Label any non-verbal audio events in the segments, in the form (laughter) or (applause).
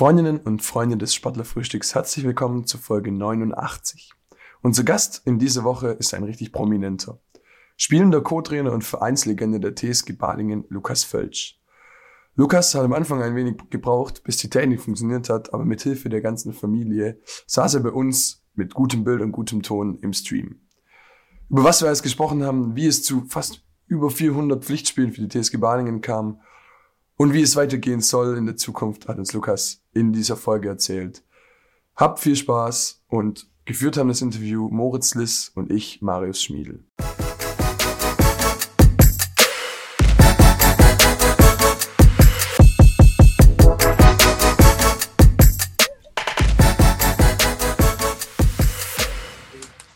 Freundinnen und Freunde des Sportlerfrühstücks, herzlich willkommen zu Folge 89. Unser Gast in dieser Woche ist ein richtig prominenter. Spielender Co-Trainer und Vereinslegende der TSG Balingen, Lukas Völsch. Lukas hat am Anfang ein wenig gebraucht, bis die Technik funktioniert hat, aber mit Hilfe der ganzen Familie saß er bei uns mit gutem Bild und gutem Ton im Stream. Über was wir alles gesprochen haben, wie es zu fast über 400 Pflichtspielen für die TSG Balingen kam und wie es weitergehen soll in der Zukunft, hat uns Lukas in dieser Folge erzählt. Habt viel Spaß und geführt haben das Interview Moritz Liss und ich, Marius Schmiedel.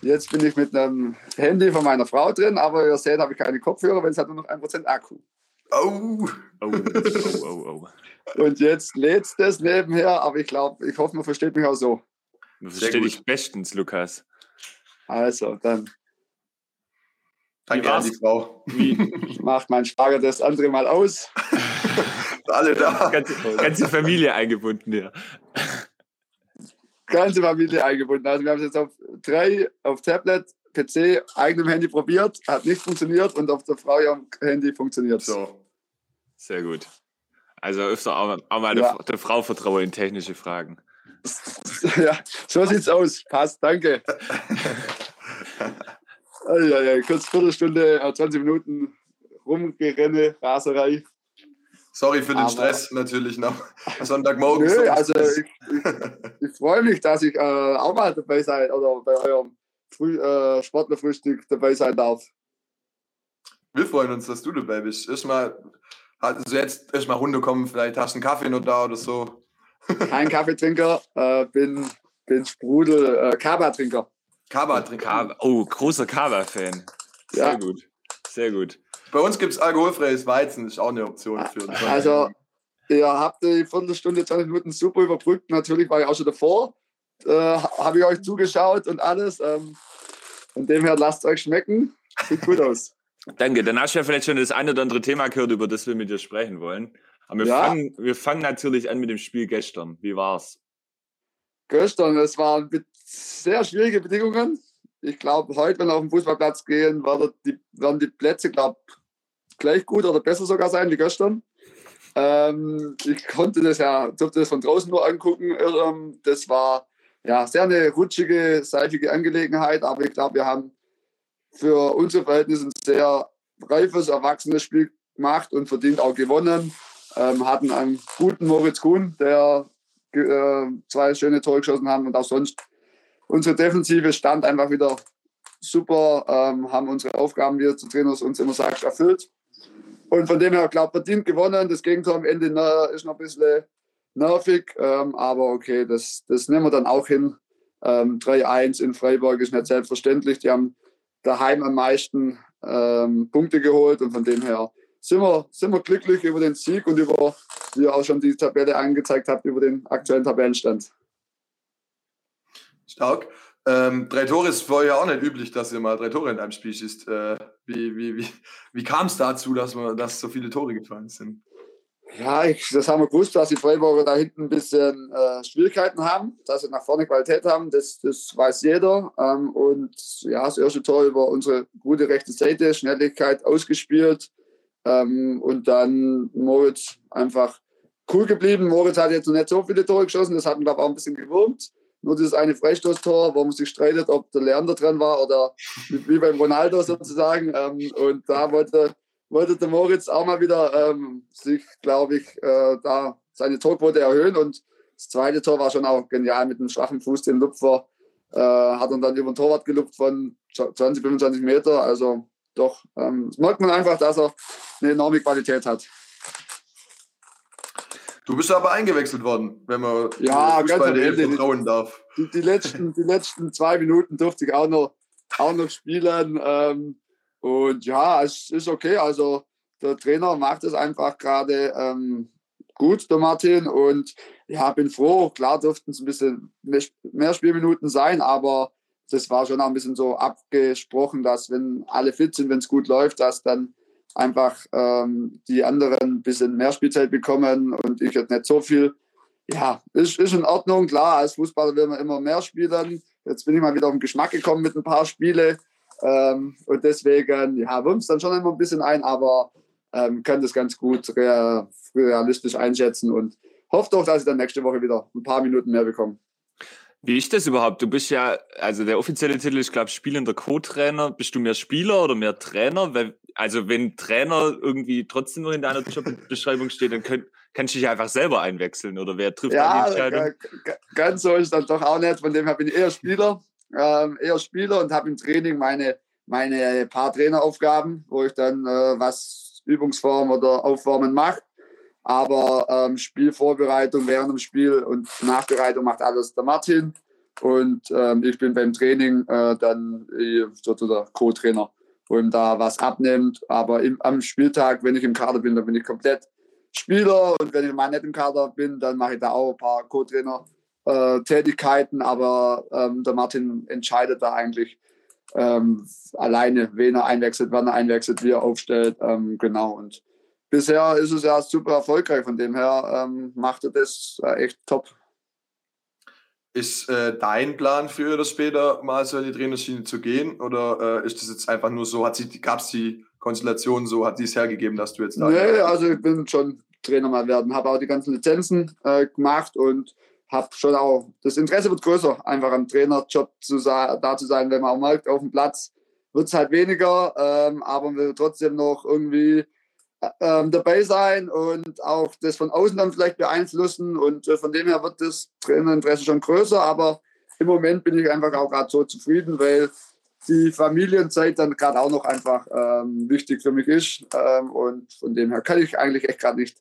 Jetzt bin ich mit einem Handy von meiner Frau drin, aber ihr seht, habe ich keine Kopfhörer, weil es hat nur noch 1% Akku. Oh. Oh, oh, oh, oh. Und jetzt lädt es das nebenher, aber ich glaube, ich hoffe, man versteht mich auch so. Das Sehr verstehe gut. ich bestens, Lukas. Also, dann Danke an die Frau. Wie, macht mein Schwager das andere mal aus. (laughs) Alle da. ganze, ganze Familie eingebunden, ja. Ganze Familie eingebunden. Also wir haben es jetzt auf drei, auf Tablet, PC, eigenem Handy probiert, hat nicht funktioniert und auf der Frau ihrem Handy funktioniert. So. Sehr gut. Also öfter auch, auch mal Ja. der, der Frau vertraue in technische Fragen. (laughs) ja, so sieht's aus. Passt, danke. (laughs) Ja, ja, kurz Viertelstunde, äh, 20 Minuten rumgerenne, Raserei. Sorry für den Aber- Stress natürlich noch. (laughs) Sonntagmorgen. Nö, also ich, ich, ich freue mich, dass ich äh, auch mal dabei sein oder bei eurem Früh, äh, Sportlerfrühstück dabei sein darf. Wir freuen uns, dass du dabei bist. Erstmal, also jetzt erstmal runterkommen, vielleicht hast du einen Kaffee noch da oder so. (laughs) Kein Kaffeetrinker, äh, bin, bin Sprudel, äh, Kaba-Trinker. Kaba trinken. Kava. Oh, großer Kava-Fan. Sehr Ja. gut. Sehr gut. Bei uns gibt es alkoholfreies Weizen, ist auch eine Option für uns. Also, ihr habt die Viertelstunde, 20 Minuten super überbrückt. Natürlich war ich auch schon davor. Äh, Habe ich euch zugeschaut und alles. Ähm, von dem her, lasst euch schmecken. Sieht gut aus. (laughs) Danke. Dann hast du ja vielleicht schon das eine oder andere Thema gehört, über das wir mit dir sprechen wollen. Aber wir, Ja. fangen, wir fangen natürlich an mit dem Spiel gestern. Wie war's? Gestern, es waren sehr schwierige Bedingungen. Ich glaube, heute, wenn wir auf den Fußballplatz gehen, werden die, werden die Plätze, glaube gleich gut oder besser sogar sein wie gestern. Ähm, ich konnte das ja, durfte das von draußen nur angucken. Ähm, das war ja sehr eine rutschige, seifige Angelegenheit, aber ich glaube, wir haben für unsere Verhältnisse ein sehr reifes, erwachsenes Spiel gemacht und verdient auch gewonnen. Ähm, hatten einen guten Moritz Kuhn, der äh, zwei schöne Tore geschossen haben und auch sonst unsere Defensive stand einfach wieder super, ähm, haben unsere Aufgaben, wie der Trainer uns immer sagt, erfüllt. Und von dem her, glaube verdient gewonnen. Das Gegentor am Ende ne, ist noch ein bisschen nervig, ähm, aber okay, das, das nehmen wir dann auch hin. Ähm, 3-1 in Freiburg ist nicht selbstverständlich. Die haben daheim am meisten ähm, Punkte geholt und von dem her sind wir, sind wir glücklich über den Sieg und über, wie ihr auch schon die Tabelle angezeigt habt, über den aktuellen Tabellenstand. Stark. Ähm, drei Tore ist vorher auch nicht üblich, dass ihr mal drei Tore in einem Spiel schießt. Äh, wie wie, wie, wie kam es dazu, dass, man, dass so viele Tore gefallen sind? Ja, ich, das haben wir gewusst, dass die Freiburger da hinten ein bisschen äh, Schwierigkeiten haben, dass sie nach vorne Qualität haben, das, das weiß jeder. Ähm, und ja, das erste Tor über unsere gute rechte Seite, Schnelligkeit ausgespielt. Ähm, und dann Moritz einfach cool geblieben. Moritz hat jetzt noch nicht so viele Tore geschossen, das hat ihn, glaube ich, auch ein bisschen gewurmt. Nur dieses eine Freistoßtor, wo man sich streitet, ob der Leander dran war oder wie (laughs) wie beim Ronaldo sozusagen. Ähm, und da wollte wollte der Moritz auch mal wieder ähm, sich, glaube ich, äh, da seine Torquote erhöhen. Und das zweite Tor war schon auch genial mit einem schwachen Fuß, den Lupfer. Äh, hat er dann über den Torwart gelupft von 20, 25 Meter. Also doch, ähm, das merkt man einfach, dass er eine enorme Qualität hat. Du bist aber eingewechselt worden, wenn man Ja, ganz am Ende. vertrauen darf. Die, die, letzten, die letzten zwei Minuten durfte ich auch noch, auch noch spielen. Ähm, und ja, es ist okay. Also der Trainer macht es einfach gerade ähm, gut, der Martin. Und ja, bin froh. Klar durften es ein bisschen mehr, Spielminuten sein, aber das war schon auch ein bisschen so abgesprochen, dass wenn alle fit sind, wenn es gut läuft, dass dann einfach ähm, die anderen ein bisschen mehr Spielzeit bekommen und ich jetzt nicht so viel. ja, ist, ist in Ordnung. Klar, als Fußballer will man immer mehr spielen. Jetzt bin ich mal wieder auf den Geschmack gekommen mit ein paar Spiele. Ähm, und deswegen, ja, wurmt dann schon immer ein bisschen ein, aber ähm, kann das ganz gut realistisch einschätzen und hoffe doch, dass ich dann nächste Woche wieder ein paar Minuten mehr bekomme. Wie ist das überhaupt? Du bist ja, also der offizielle Titel ist, glaube ich, spielender Co-Trainer. Bist du mehr Spieler oder mehr Trainer? Weil, also wenn Trainer irgendwie trotzdem nur in deiner (laughs) Jobbeschreibung steht, dann könnt, kannst du dich einfach selber einwechseln oder wer trifft ja, die Entscheidung? Ganz so ist das doch auch nicht. Von dem her bin ich eher Spieler, ähm, eher Spieler und habe im Training meine, meine paar Traineraufgaben, wo ich dann äh, was Übungsform oder Aufwärmen mache. Aber ähm, Spielvorbereitung während dem Spiel und Nachbereitung macht alles der Martin. Und ähm, ich bin beim Training äh, dann sozusagen der Co-Trainer, wo ihm da was abnimmt. Aber im, am Spieltag, wenn ich im Kader bin, dann bin ich komplett Spieler. Und wenn ich mal nicht im Kader bin, dann mache ich da auch ein paar Co-Trainer-Tätigkeiten. Äh, Aber ähm, der Martin entscheidet da eigentlich ähm, alleine, wen er einwechselt, wann er einwechselt, wie er aufstellt. Ähm, genau. Und bisher ist es ja super erfolgreich. Von dem her ähm, macht er das äh, echt top. Ist äh, dein Plan für das später mal so in die Trainerschiene zu gehen? Oder äh, ist das jetzt einfach nur so, gab es die Konstellation so, hat sie es hergegeben, dass du jetzt da. Nee, also ich bin schon Trainer mal werden, habe auch die ganzen Lizenzen äh, gemacht und habe schon auch, das Interesse wird größer, einfach am Trainerjob zu, da zu sein, wenn man auch merkt, auf dem Platz wird es halt weniger, ähm, aber man will trotzdem noch irgendwie ähm, dabei sein und auch das von außen dann vielleicht beeinflussen. Und äh, von dem her wird das Trainerinteresse schon größer. Aber im Moment bin ich einfach auch gerade so zufrieden, weil die Familienzeit dann gerade auch noch einfach ähm, wichtig für mich ist. Ähm, und von dem her kann ich eigentlich echt gerade nicht,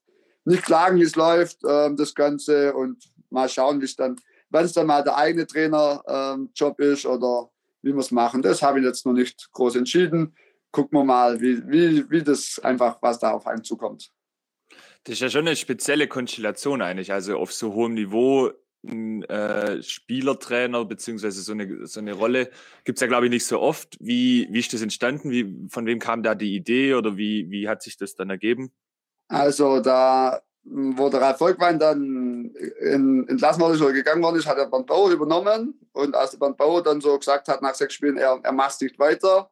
nicht klagen, wie es läuft, ähm, das Ganze. Und mal schauen, wie es dann, wenn es dann mal der eigene Trainerjob ähm, ist oder wie wir es machen. Das habe ich jetzt noch nicht groß entschieden gucken wir mal, wie, wie, wie das einfach, was da auf einen zukommt. Das ist ja schon eine spezielle Konstellation eigentlich. Also auf so hohem Niveau ein äh, Spielertrainer beziehungsweise so eine, so eine Rolle gibt es ja, glaube ich, nicht so oft. Wie, wie ist das entstanden? Wie, von wem kam da die Idee oder wie, wie hat sich das dann ergeben? Also da, wo der Ralf Volkwein dann in, entlassen worden ist oder gegangen worden ist, hat er Bernd Bauer übernommen. Und als der Bernd Bauer dann so gesagt hat, nach sechs Spielen, er, er nicht weiter,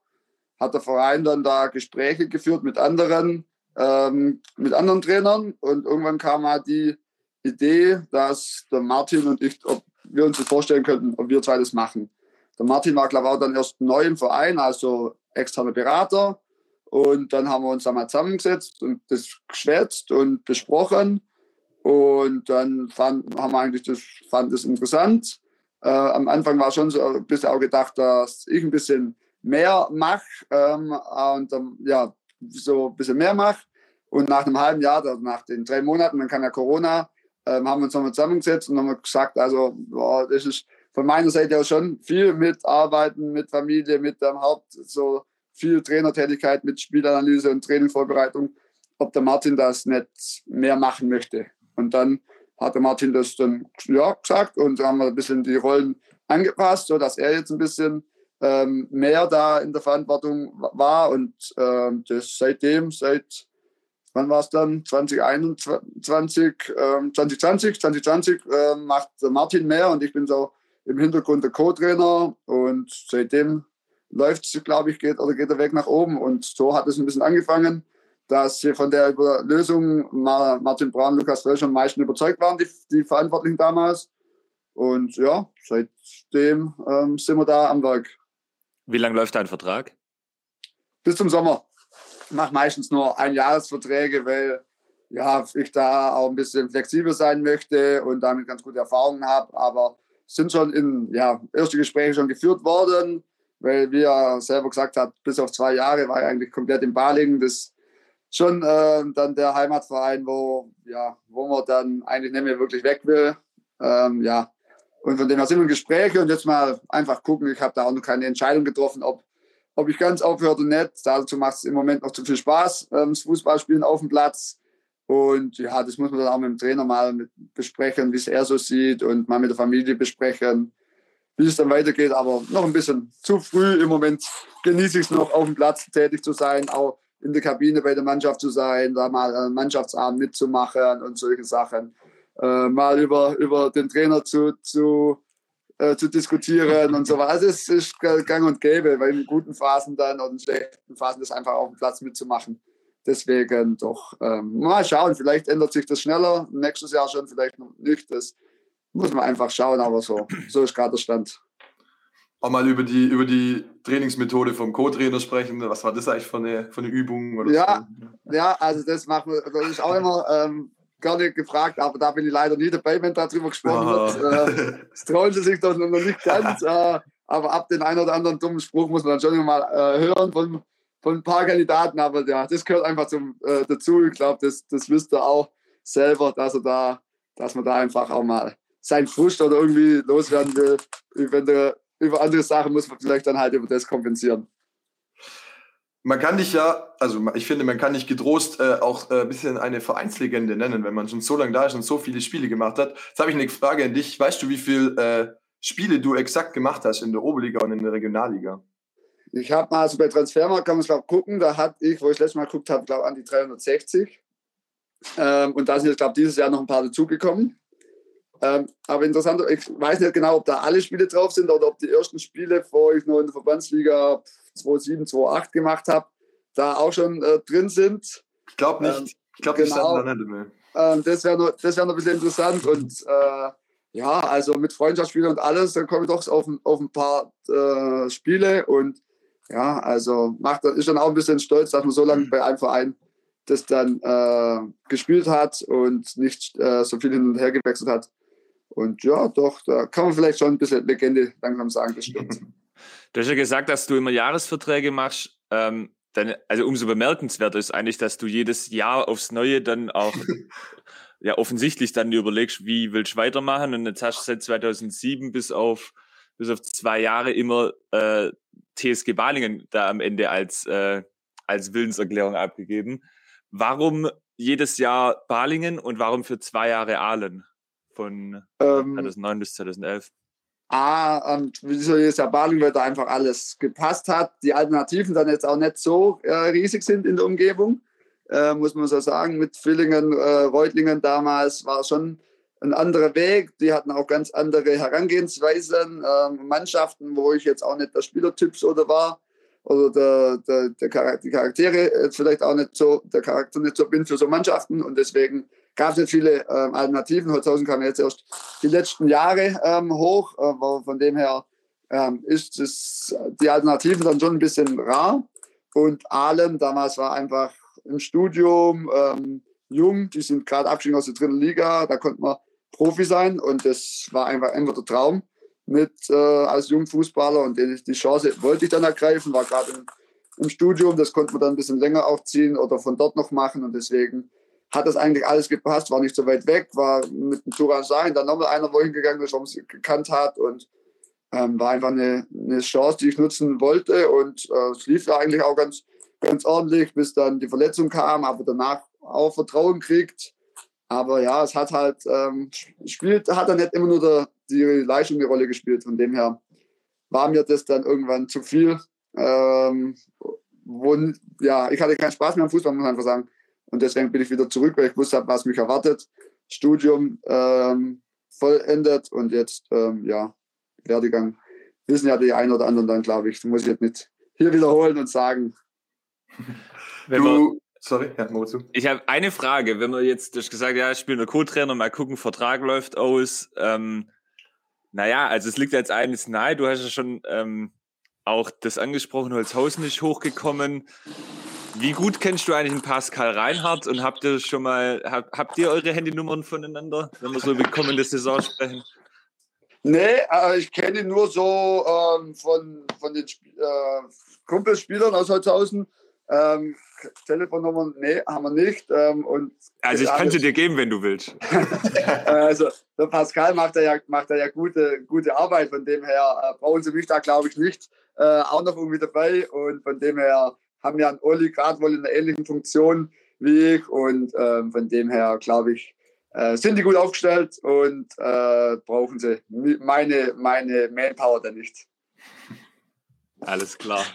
hat der Verein dann da Gespräche geführt mit anderen, ähm, mit anderen Trainern und irgendwann kam halt die Idee, dass der Martin und ich, ob wir uns das vorstellen könnten, ob wir zwei das machen. Der Martin war, glaube ich, auch dann erst neu im Verein, also externer Berater. Und dann haben wir uns da zusammengesetzt und das geschwätzt und besprochen. Und dann fand, haben wir eigentlich das, fand das interessant. Äh, am Anfang war schon so ein bisschen auch gedacht, dass ich ein bisschen mehr mache ähm, und ähm, ja, so ein bisschen mehr mache. Und nach einem halben Jahr, also nach den drei Monaten, dann kam ja Corona, ähm, haben wir uns nochmal zusammengesetzt und haben gesagt, also boah, das ist von meiner Seite auch schon viel mit Arbeiten, mit Familie, mit dem Haupt, so viel Trainertätigkeit, mit Spielanalyse und Trainingvorbereitung, ob der Martin das nicht mehr machen möchte. Und dann hat der Martin das dann ja, gesagt und haben wir ein bisschen die Rollen angepasst, sodass er jetzt ein bisschen ähm, mehr da in der Verantwortung war und ähm, das seitdem, seit wann war es dann? 2021, ähm, 2020, 2020 äh, macht Martin mehr und ich bin so im Hintergrund der Co-Trainer und seitdem läuft es, glaube ich, geht oder geht der Weg nach oben und so hat es ein bisschen angefangen, dass von der Lösung Martin Braun, Lukas Frösch am meisten überzeugt waren, die, die Verantwortlichen damals. Und ja, seitdem ähm, sind wir da am Werk. Wie lange läuft dein Vertrag? Bis zum Sommer. Ich mache meistens nur Einjahresverträge, weil ja, ich da auch ein bisschen flexibel sein möchte und damit ganz gute Erfahrungen habe. Aber sind schon in ja, erste Gespräche schon geführt worden, weil wie er selber gesagt hat, bis auf zwei Jahre war er eigentlich komplett im Balingen. Das schon äh, dann der Heimatverein, wo, ja, wo man dann eigentlich nicht mehr wirklich weg will. Ähm, ja, und von dem her sind wir in Gespräche und jetzt mal einfach gucken. Ich habe da auch noch keine Entscheidung getroffen, ob, ob ich ganz aufhöre oder nicht. Dazu macht es im Moment noch zu viel Spaß, ähm, das Fußballspielen auf dem Platz. Und ja, das muss man dann auch mit dem Trainer mal besprechen, wie es er so sieht und mal mit der Familie besprechen, wie es dann weitergeht. Aber noch ein bisschen zu früh im Moment genieße ich es noch, auf dem Platz tätig zu sein, auch in der Kabine bei der Mannschaft zu sein, da mal einen Mannschaftsabend mitzumachen und solche Sachen. äh, mal über, über den Trainer zu, zu, äh, zu diskutieren und so weiter. Also es ist gang und gäbe, weil in guten Phasen dann und in schlechten Phasen das einfach auf dem Platz mitzumachen. Deswegen doch ähm, mal schauen, vielleicht ändert sich das schneller, nächstes Jahr schon, vielleicht noch nicht. Das muss man einfach schauen, aber so, so ist gerade der Stand. Auch mal über die, über die Trainingsmethode vom Co-Trainer sprechen. Was war das eigentlich für eine, für eine Übung? Oder ja, so? ja, also das machen wir, das ist auch immer ähm, gerne gefragt, aber da bin ich leider nie dabei, wenn darüber gesprochen wird. Äh, das trauen sie sich doch noch nicht ganz. (laughs) Äh, aber ab den einen oder anderen dummen Spruch muss man dann schon mal äh, hören von, von ein paar Kandidaten. Aber ja, das gehört einfach zum, äh, dazu. Ich glaube, das, das wisst ihr auch selber, dass er da, dass man da einfach auch mal sein Frust oder irgendwie loswerden will. Wenn der über andere Sachen muss man vielleicht dann halt über das kompensieren. Man kann dich ja, also ich finde, man kann dich getrost äh, auch äh, ein bisschen eine Vereinslegende nennen, wenn man schon so lange da ist und so viele Spiele gemacht hat. Jetzt habe ich eine Frage an dich. Weißt du, wie viele äh, Spiele du exakt gemacht hast in der Oberliga und in der Regionalliga? Ich habe mal, also bei Transfermarkt kann man es gucken, da hatte ich, wo ich letztes Mal geguckt habe, glaube an die 360. Ähm, und da sind jetzt, glaube ich, dieses Jahr noch ein paar dazugekommen. Ähm, aber interessant, ich weiß nicht genau, ob da alle Spiele drauf sind oder ob die ersten Spiele, wo ich noch in der Verbandsliga 2-7, 2-8 gemacht habe, da auch schon äh, drin sind. Ich glaube nicht. Ähm, ich glaube, genau, nicht mehr. Ähm, das wäre noch, wär noch ein bisschen interessant. Und äh, ja, also mit Freundschaftsspielen und alles, dann komme ich doch auf, auf ein paar äh, Spiele. Und ja, also macht, ist dann auch ein bisschen stolz, dass man so lange bei einem Verein das dann äh, gespielt hat und nicht äh, so viel hin und her gewechselt hat. Und ja, doch, da kann man vielleicht schon ein bisschen Legende langsam sagen, das stimmt. (laughs) Du hast ja gesagt, dass du immer Jahresverträge machst. Ähm, dann, also umso bemerkenswerter ist eigentlich, dass du jedes Jahr aufs Neue dann auch (laughs) ja offensichtlich dann überlegst, wie willst du weitermachen. Und jetzt hast du seit 2007 bis auf bis auf zwei Jahre immer äh, TSG Balingen da am Ende als äh, als Willenserklärung abgegeben. Warum jedes Jahr Balingen und warum für zwei Jahre Aalen? Von ähm, 2009 bis 2011? Ah, und wieso jetzt ja weil da einfach alles gepasst hat. Die Alternativen dann jetzt auch nicht so äh, riesig sind in der Umgebung, äh, muss man so sagen. Mit Villingen, äh, Reutlingen damals war schon ein anderer Weg. Die hatten auch ganz andere Herangehensweisen, ähm, Mannschaften, wo ich jetzt auch nicht der Spielertyp oder war oder der, der, der Charakter, die Charaktere vielleicht auch nicht so, der Charakter nicht so bin für so Mannschaften und deswegen gab es nicht viele ähm, Alternativen. Holzhausen kam jetzt erst die letzten Jahre ähm, hoch. Äh, von dem her ähm, ist es, die Alternativen dann schon ein bisschen rar. Und Aalen damals war einfach im Studium ähm, jung. Die sind gerade abgestiegen aus der dritten Liga. Da konnte man Profi sein. Und das war einfach, einfach der Traum mit äh, als Jungfußballer. Und die, die Chance wollte ich dann ergreifen. War gerade im, im Studium. Das konnte man dann ein bisschen länger aufziehen oder von dort noch machen. Und deswegen hat das eigentlich alles gepasst, war nicht so weit weg, war mit dem Turan Sahin dann nochmal einer, wo hingegangen ist, warum sie gekannt hat und ähm, war einfach eine, eine Chance, die ich nutzen wollte und äh, es lief ja eigentlich auch ganz, ganz ordentlich, bis dann die Verletzung kam, aber danach auch Vertrauen kriegt. Aber ja, es hat halt, ähm, spielt, hat dann nicht immer nur der, die Leistung eine Rolle gespielt. Von dem her war mir das dann irgendwann zu viel. Ähm, wo, ja, ich hatte keinen Spaß mehr am Fußball, muss man einfach sagen. Und deswegen bin ich wieder zurück, weil ich wusste, was mich erwartet. Studium ähm, vollendet und jetzt, ähm, ja, Werdegang. Wissen ja die einen oder anderen dann, glaube ich. Das muss ich jetzt nicht hier wiederholen und sagen. (laughs) Wenn du, sorry, ja, zu. Ich habe eine Frage. Wenn man jetzt, du hast gesagt, ja, ich spiele nur Co-Trainer, mal gucken, Vertrag läuft aus. Ähm, naja, also es liegt jetzt eines nahe. Du hast ja schon ähm, auch das angesprochen, Holzhausen ist hochgekommen. Wie gut kennst du eigentlich den Pascal Reinhardt und habt ihr schon mal, hab, habt ihr eure Handynummern voneinander, wenn wir so über kommende Saison sprechen? Nee, äh, ich kenne ihn nur so ähm, von, von den äh, Kumpelspielern aus Holzhausen. Ähm, Telefonnummern, nee, haben wir nicht. Ähm, und also ich könnte dir geben, wenn du willst. (laughs) also der Pascal macht ja, macht ja gute, gute Arbeit, von dem her äh, brauchen sie mich da, glaube ich, nicht äh, auch noch irgendwie dabei. Und von dem her haben ja einen Olli gerade wohl in einer ähnlichen Funktion wie ich und ähm, von dem her glaube ich, äh, sind die gut aufgestellt und äh, brauchen sie meine, meine Manpower da nicht. Alles klar.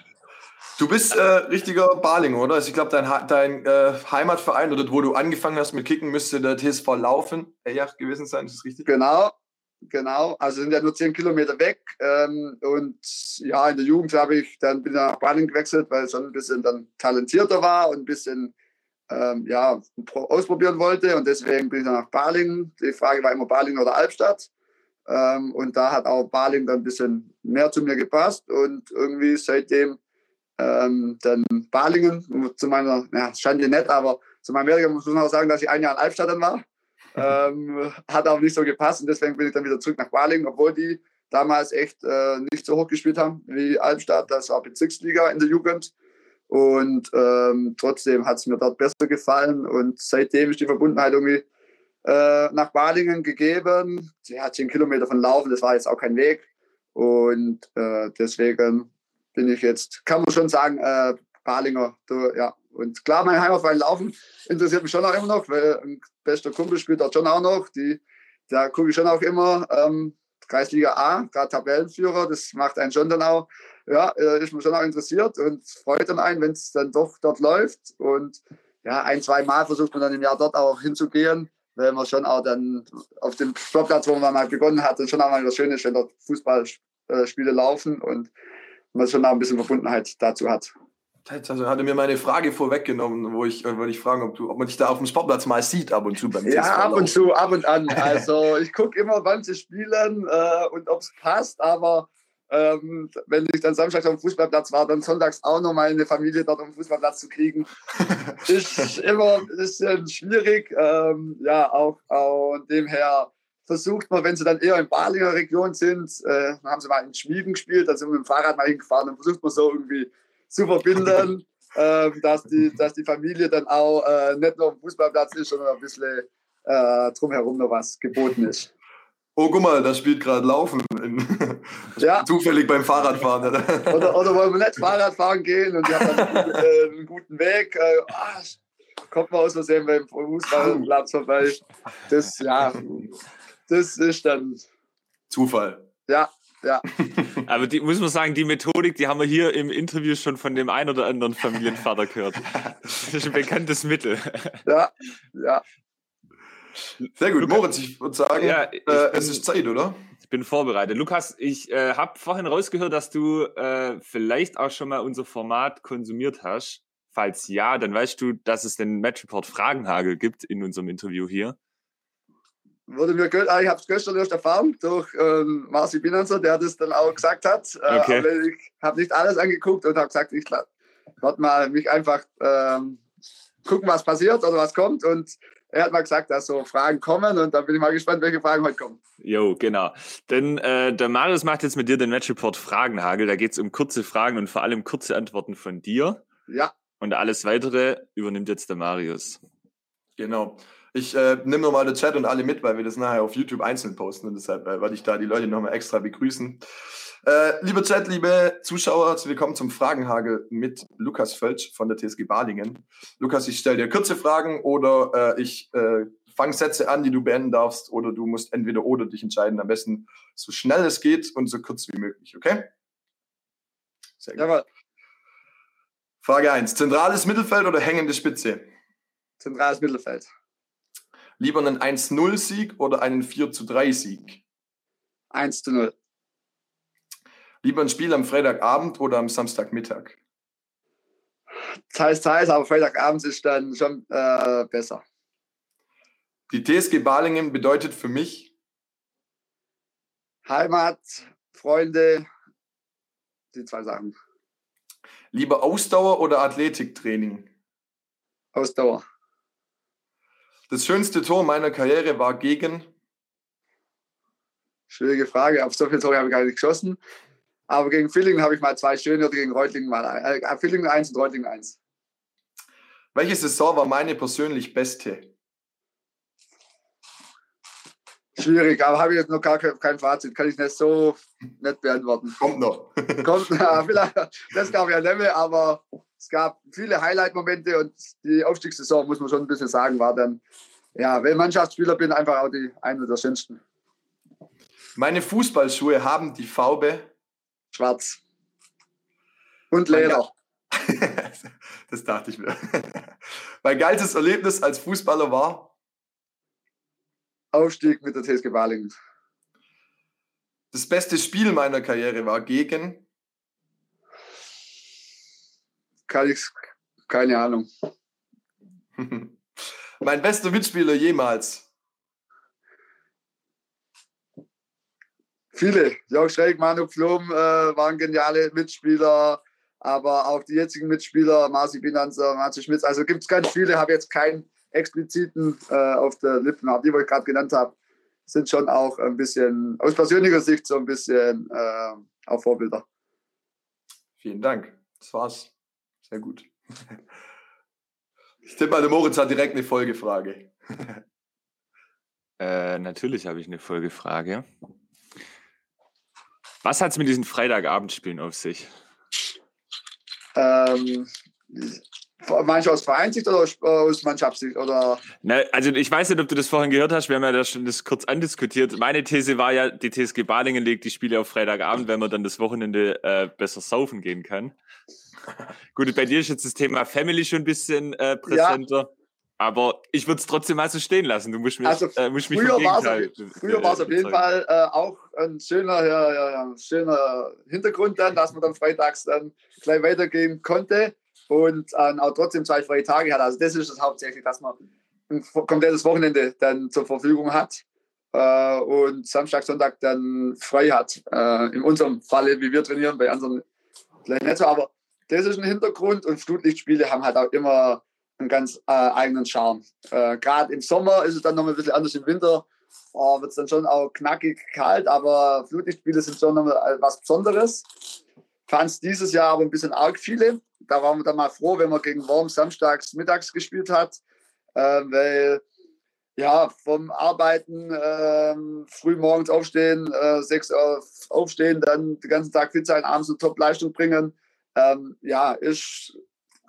Du bist äh, richtiger Balinger, oder? Also ich glaube, dein, dein äh, Heimatverein oder wo du angefangen hast mit Kicken, müsste der TSV Laufen ja, gewesen sein, ist das richtig? Genau, genau. Also sind ja nur zehn Kilometer weg. Ähm, und ja, in der Jugend habe ich dann bin nach Balingen gewechselt, weil ich schon ein bisschen dann talentierter war und ein bisschen ähm, ja, ausprobieren wollte. Und deswegen bin ich dann nach Balingen. Die Frage war immer Balingen oder Albstadt. Ähm, und da hat auch Balingen dann ein bisschen mehr zu mir gepasst. Und irgendwie seitdem ähm, dann Balingen, zu meiner, ja, Schande nett, aber zu meinem Werdegang muss man auch sagen, dass ich ein Jahr in Albstadt dann war. Ähm, hat auch nicht so gepasst und deswegen bin ich dann wieder zurück nach Balingen, obwohl die damals echt äh, nicht so hoch gespielt haben wie Albstadt. Das war Bezirksliga in der Jugend. Und ähm, trotzdem hat es mir dort besser gefallen. Und seitdem ist die Verbundenheit irgendwie äh, nach Balingen gegeben. Sie hat zehn Kilometer von Laufen, das war jetzt auch kein Weg. Und äh, deswegen bin ich jetzt, kann man schon sagen, äh, Balinger. Du, ja. Und klar, mein Heimatverein Laufen interessiert mich schon auch immer noch, weil ein bester Kumpel spielt dort schon auch noch. Die, da gucke ich schon auch immer. Ähm, Kreisliga A, gerade Tabellenführer, das macht einen schon dann auch, ja, äh, ist mir schon auch interessiert und freut dann einen, wenn es dann doch dort läuft. Und ja, ein, zwei Mal versucht man dann im Jahr dort auch hinzugehen, weil man schon auch dann auf dem Sportplatz, wo man mal begonnen hat, schon auch mal was Schönes, wenn dort Fußballspiele laufen und man schon auch ein bisschen Verbundenheit dazu hat. Also hatte mir meine Frage vorweggenommen, wo ich, äh, wollte ich fragen, ob, du, ob man dich da auf dem Sportplatz mal sieht ab und zu beim Ja, ab und zu, ab und an. (laughs) Also ich gucke immer, wann sie spielen äh, und ob es passt, aber ähm, wenn ich dann Samstag auf dem Fußballplatz war, dann sonntags auch noch mal eine Familie dort auf dem Fußballplatz zu kriegen, (laughs) ist immer ein bisschen schwierig. Ähm, ja, auch, auch dem her versucht man, wenn sie dann eher in Balinger Region sind, äh, dann haben sie mal in Schmieden gespielt, dann sind wir mit dem Fahrrad mal hingefahren, dann versucht man so irgendwie zu verbinden, (laughs) äh, dass, die, dass die Familie dann auch äh, nicht nur am Fußballplatz ist, sondern ein bisschen äh, drumherum noch was geboten ist. Oh, guck mal, da spielt gerade Laufen. (laughs) ja. Zufällig beim Fahrradfahren. oder, oder wollen wir nicht Fahrradfahren gehen und die haben dann äh, einen guten Weg. Äh, ah, kommt man aus Versehen beim Fußballplatz vorbei. Das, ja, das ist dann. Zufall. Ja, ja. (laughs) Aber die, muss man sagen, die Methodik, die haben wir hier im Interview schon von dem einen oder anderen Familienvater gehört. Das ist ein bekanntes Mittel. Ja, ja. Sehr gut. Lukas, Moritz, ich würde sagen, ja, ich äh, bin, es ist Zeit, oder? Ich bin vorbereitet. Lukas, ich äh, habe vorhin rausgehört, dass du äh, vielleicht auch schon mal unser Format konsumiert hast. Falls ja, dann weißt du, dass es den Match Report Fragenhagel gibt in unserem Interview hier wurde mir ah, ich habe es gestern erst erfahren durch ähm, Marci Binanzer, der das dann auch gesagt hat. Äh, okay. Aber ich habe nicht alles angeguckt und habe gesagt, ich werde mal mich einfach ähm, gucken, was passiert oder was kommt. Und er hat mal gesagt, dass so Fragen kommen und da bin ich mal gespannt, welche Fragen heute kommen. Jo, genau. Denn äh, der Marius macht jetzt mit dir den Matchreport Fragenhagel. Da geht es um kurze Fragen und vor allem kurze Antworten von dir. Ja. Und alles weitere übernimmt jetzt der Marius. Genau. Ich äh, nehme nochmal den Chat und alle mit, weil wir das nachher auf YouTube einzeln posten und deshalb äh, werde ich da die Leute nochmal extra begrüßen. Äh, liebe Chat, liebe Zuschauer, willkommen zum Fragenhagel mit Lukas Völsch von der TSG Balingen. Lukas, ich stelle dir kurze Fragen oder äh, ich äh, fange Sätze an, die du beenden darfst oder du musst entweder oder dich entscheiden. Am besten so schnell es geht und so kurz wie möglich, okay? Sehr gut. Jawohl. Frage 1. Zentrales Mittelfeld oder hängende Spitze? Zentrales Mittelfeld. Lieber einen 1-0-Sieg oder einen 4-3-Sieg? 1 0. Lieber ein Spiel am Freitagabend oder am Samstagmittag? Teils, teils, aber Freitagabend ist dann schon äh, besser. Die TSG Balingen bedeutet für mich Heimat, Freunde, die zwei Sachen. Lieber Ausdauer oder Athletiktraining? Ausdauer. Das schönste Tor meiner Karriere war gegen. Schwierige Frage. Auf so viele Tore habe ich gar nicht geschossen. Aber gegen Villingen habe ich mal zwei schöne oder gegen Reutlingen mal. Äh, Villingen 1 und Reutlingen 1. Welche Saison war meine persönlich beste? Schwierig, aber habe ich jetzt noch gar kein Fazit. Kann ich nicht so nett beantworten. Kommt noch. Kommt, ja, (laughs) vielleicht, das glaube ich ja nicht mehr, aber es gab viele Highlight-Momente und die Aufstiegssaison, muss man schon ein bisschen sagen, war dann, ja, wenn Mannschaftsspieler bin, einfach auch die eine der schönsten. Meine Fußballschuhe haben die Farbe schwarz und Leder. (laughs) das dachte ich mir. (laughs) mein geilstes Erlebnis als Fußballer war? Aufstieg mit der TSG Balingen. Das beste Spiel meiner Karriere war gegen? Kann ich, keine Ahnung. (laughs) mein bester Mitspieler jemals? Viele. Jörg Schräg, Manu Pflum äh, waren geniale Mitspieler, aber auch die jetzigen Mitspieler, Marci Binanzer, Marci Schmitz, also gibt es ganz viele, habe jetzt keinen expliziten äh, auf der Lippen, aber die, die ich gerade genannt habe, sind schon auch ein bisschen, aus persönlicher Sicht so ein bisschen äh, auch Vorbilder. Vielen Dank. Das war's. Sehr gut. Ich tippe mal, der Moritz hat direkt eine Folgefrage. (laughs) Äh, natürlich habe ich eine Folgefrage. Was hat es mit diesen Freitagabendspielen auf sich? Ähm, Manchmal aus Vereinssicht oder aus Mannschaftssicht? Oder? Na, also ich weiß nicht, ob du das vorhin gehört hast, wir haben ja das schon das kurz andiskutiert. Meine These war ja, die TSG Balingen legt die Spiele auf Freitagabend, wenn man dann das Wochenende äh, besser saufen gehen kann. (laughs) Gut, bei dir ist jetzt das Thema Family schon ein bisschen äh, präsenter. Ja. Aber ich würde es trotzdem mal so stehen lassen. Du musst, mich, also, äh, musst mich früher war es auf jeden Fall äh, auch ein schöner, ja, ja, schöner Hintergrund dann, dass man dann freitags dann gleich weitergehen konnte und äh, auch trotzdem zwei freie Tage hat. Also das ist das hauptsächlich, dass man ein komplettes Wochenende dann zur Verfügung hat äh, und Samstag, Sonntag dann frei hat. Äh, in unserem Falle, wie wir trainieren, bei anderen vielleicht nicht so. Aber das ist ein Hintergrund und Flutlichtspiele haben halt auch immer einen ganz äh, eigenen Charme. Äh, Gerade im Sommer ist es dann noch ein bisschen anders, im Winter oh, wird es dann schon auch knackig kalt, aber Flutlichtspiele sind schon noch was Besonderes. Fand es dieses Jahr aber ein bisschen arg viele. Da waren wir dann mal froh, wenn man gegen Worms samstags mittags gespielt hat, äh, weil ja, vom Arbeiten, äh, früh morgens aufstehen, äh, sechs Uhr aufstehen, dann den ganzen Tag fit sein, abends eine Top-Leistung bringen. Ähm, ja, ist